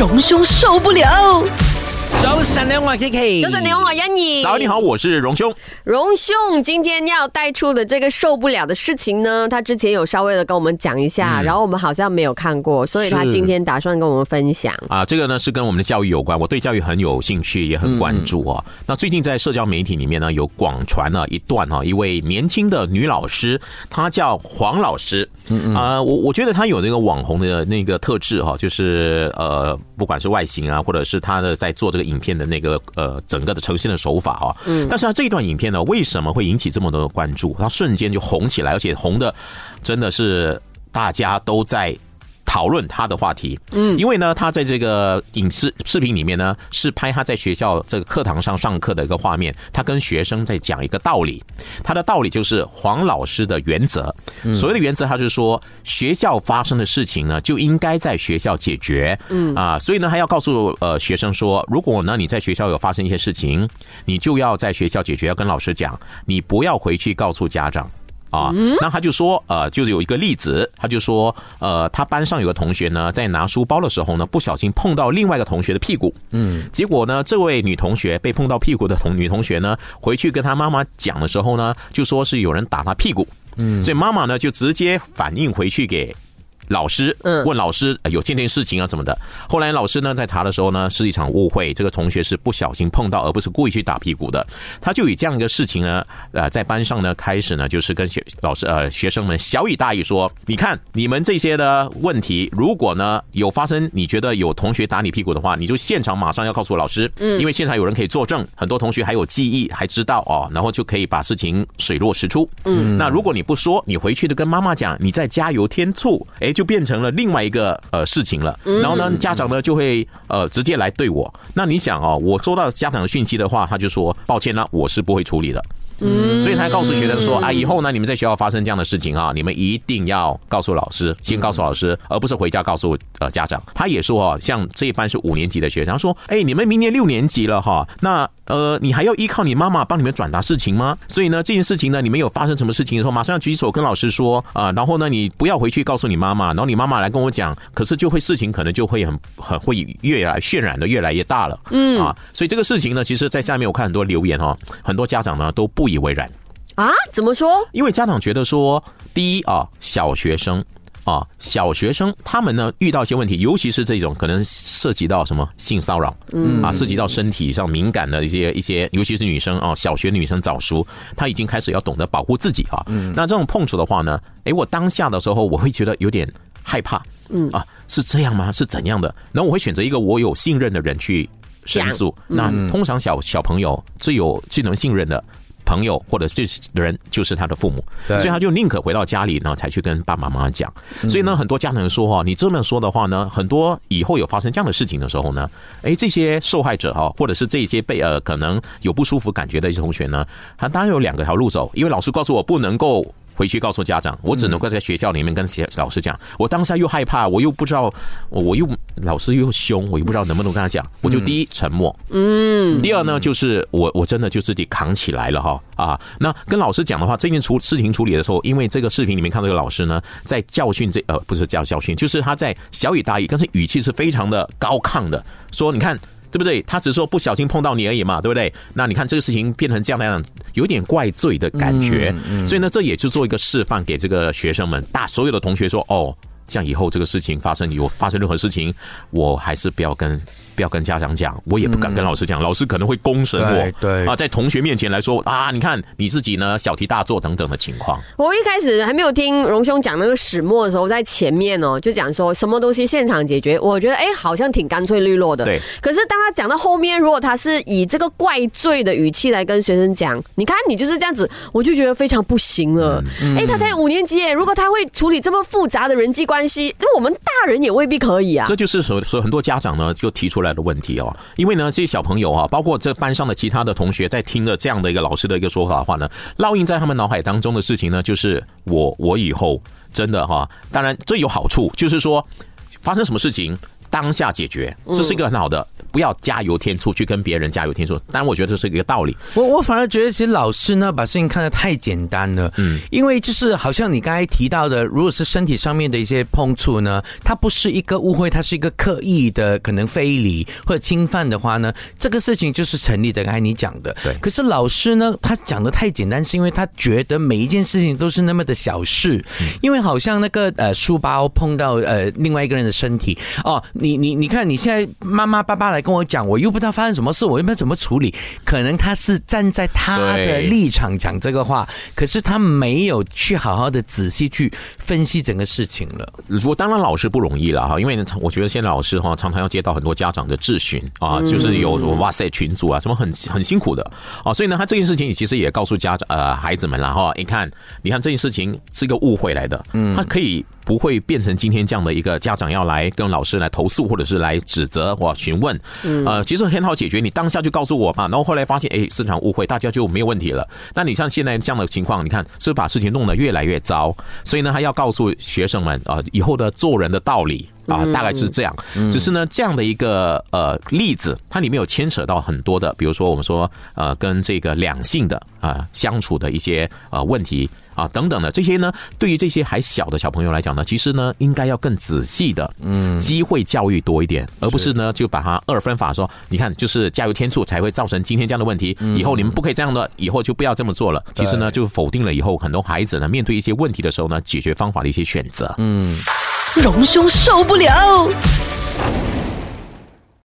荣兄受不了。早晨，你好，我 K K。早晨，你好，我欣怡。早，你好，我是荣兄。荣兄今天要带出的这个受不了的事情呢，他之前有稍微的跟我们讲一下，然后我们好像没有看过，所以他今天打算跟我们分享。啊，这个呢是跟我们的教育有关，我对教育很有兴趣，也很关注哦。那最近在社交媒体里面呢，有广传了一段哈，一位年轻的女老师，她叫黄老师。嗯嗯。啊，我我觉得她有那个网红的那个特质哈，就是呃，不管是外形啊，或者是她的在做这个。影片的那个呃，整个的呈现的手法哈，嗯，但是他这一段影片呢，为什么会引起这么多的关注？它瞬间就红起来，而且红的真的是大家都在。讨论他的话题，嗯，因为呢，他在这个影视视频里面呢，是拍他在学校这个课堂上上课的一个画面，他跟学生在讲一个道理，他的道理就是黄老师的原则，所谓的原则，他就是说学校发生的事情呢，就应该在学校解决，嗯。啊，所以呢，还要告诉呃学生说，如果呢你在学校有发生一些事情，你就要在学校解决，要跟老师讲，你不要回去告诉家长。啊，那他就说，呃，就是有一个例子，他就说，呃，他班上有个同学呢，在拿书包的时候呢，不小心碰到另外一个同学的屁股，嗯，结果呢，这位女同学被碰到屁股的同女同学呢，回去跟她妈妈讲的时候呢，就说是有人打她屁股，嗯，所以妈妈呢就直接反映回去给。老师嗯问老师有这件事情啊什么的，后来老师呢在查的时候呢是一场误会，这个同学是不小心碰到，而不是故意去打屁股的。他就以这样一个事情呢，呃，在班上呢开始呢就是跟学老师呃学生们小以大意说，你看你们这些的问题，如果呢有发生，你觉得有同学打你屁股的话，你就现场马上要告诉老师，嗯，因为现场有人可以作证，很多同学还有记忆还知道哦，然后就可以把事情水落石出，嗯，那如果你不说，你回去的跟妈妈讲，你再加油添醋，哎。就变成了另外一个呃事情了，然后呢，家长呢就会呃直接来对我。那你想哦，我收到家长的讯息的话，他就说抱歉了，我是不会处理的。嗯，所以他告诉学生说啊，以后呢，你们在学校发生这样的事情啊，你们一定要告诉老师，先告诉老师，而不是回家告诉呃家长。他也说啊，像这一班是五年级的学生，他说，哎，你们明年六年级了哈，那。呃，你还要依靠你妈妈帮你们转达事情吗？所以呢，这件事情呢，你们有发生什么事情的时候，马上要举手跟老师说啊。然后呢，你不要回去告诉你妈妈，然后你妈妈来跟我讲，可是就会事情可能就会很很会越来渲染的越来越大了。嗯啊，所以这个事情呢，其实，在下面我看很多留言哦，很多家长呢都不以为然啊。怎么说？因为家长觉得说，第一啊，小学生。啊，小学生他们呢遇到一些问题，尤其是这种可能涉及到什么性骚扰，嗯啊，涉及到身体上敏感的一些一些，尤其是女生啊，小学女生早熟，她已经开始要懂得保护自己啊。嗯，那这种碰触的话呢，哎，我当下的时候我会觉得有点害怕，嗯啊，是这样吗？是怎样的？然后我会选择一个我有信任的人去申诉。那通常小小朋友最有最能信任的。朋友或者这人就是他的父母，所以他就宁可回到家里呢，才去跟爸爸妈妈讲。所以呢，很多家长说哈，你这么说的话呢，很多以后有发生这样的事情的时候呢，哎，这些受害者哈，或者是这些被呃可能有不舒服感觉的一些同学呢，他当然有两个条路走，因为老师告诉我不能够。回去告诉家长，我只能够在学校里面跟老师讲。我当下又害怕，我又不知道，我又老师又凶，我又不知道能不能跟他讲。我就第一沉默，嗯。第二呢，就是我我真的就自己扛起来了哈啊。那跟老师讲的话，这件处事情处理的时候，因为这个视频里面看到这个老师呢，在教训这呃不是教教训，就是他在小语大意，但是语气是非常的高亢的，说你看。对不对？他只是说不小心碰到你而已嘛，对不对？那你看这个事情变成这样那样，有点怪罪的感觉。所以呢，这也就做一个示范给这个学生们，大所有的同学说哦。像以后这个事情发生，有发生任何事情，我还是不要跟不要跟家长讲，我也不敢跟老师讲，老师可能会公审我。对啊，在同学面前来说啊，你看你自己呢，小题大做等等的情况。我一开始还没有听荣兄讲那个始末的时候，在前面哦，就讲说什么东西现场解决，我觉得哎，好像挺干脆利落的。对。可是当他讲到后面，如果他是以这个怪罪的语气来跟学生讲，你看你就是这样子，我就觉得非常不行了。哎，他才五年级，如果他会处理这么复杂的人际关关系，那我们。大人也未必可以啊，这就是所所以很多家长呢就提出来的问题哦，因为呢这些小朋友啊，包括这班上的其他的同学，在听了这样的一个老师的一个说法的话呢，烙印在他们脑海当中的事情呢，就是我我以后真的哈，当然这有好处，就是说发生什么事情当下解决，这是一个很好的。不要加油添醋去跟别人加油添醋。当然，我觉得这是一个道理。我我反而觉得，其实老师呢把事情看得太简单了。嗯，因为就是好像你刚才提到的，如果是身体上面的一些碰触呢，它不是一个误会，它是一个刻意的可能非礼或者侵犯的话呢，这个事情就是成立的。刚才你讲的，对。可是老师呢，他讲的太简单，是因为他觉得每一件事情都是那么的小事，因为好像那个呃书包碰到呃另外一个人的身体哦，你你你看你现在妈妈爸爸来跟我讲，我又不知道发生什么事，我又不知道怎么处理，可能他是站在他的立场讲这个话，可是他没有去好好的仔细去分析整个事情了。如果当然老师不容易了哈，因为我觉得现在老师哈常常要接到很多家长的质询啊，就是有哇塞群组啊什么很很辛苦的啊，所以呢，他这件事情其实也告诉家长呃孩子们了哈，你看你看这件事情是一个误会来的，嗯，他可以。不会变成今天这样的一个家长要来跟老师来投诉，或者是来指责或询问。呃，其实很好解决，你当下就告诉我嘛。然后后来发现，哎，市场误会，大家就没有问题了。那你像现在这样的情况，你看是不是把事情弄得越来越糟？所以呢，还要告诉学生们啊，以后的做人的道理啊，大概是这样。只是呢，这样的一个呃例子，它里面有牵扯到很多的，比如说我们说呃，跟这个两性的啊相处的一些呃问题。啊，等等的这些呢，对于这些还小的小朋友来讲呢，其实呢，应该要更仔细的，嗯，机会教育多一点，而不是呢，就把它二分法说，你看，就是加油添醋才会造成今天这样的问题，以后你们不可以这样的，以后就不要这么做了。其实呢，就否定了以后很多孩子呢，面对一些问题的时候呢，解决方法的一些选择。嗯，荣兄受不了。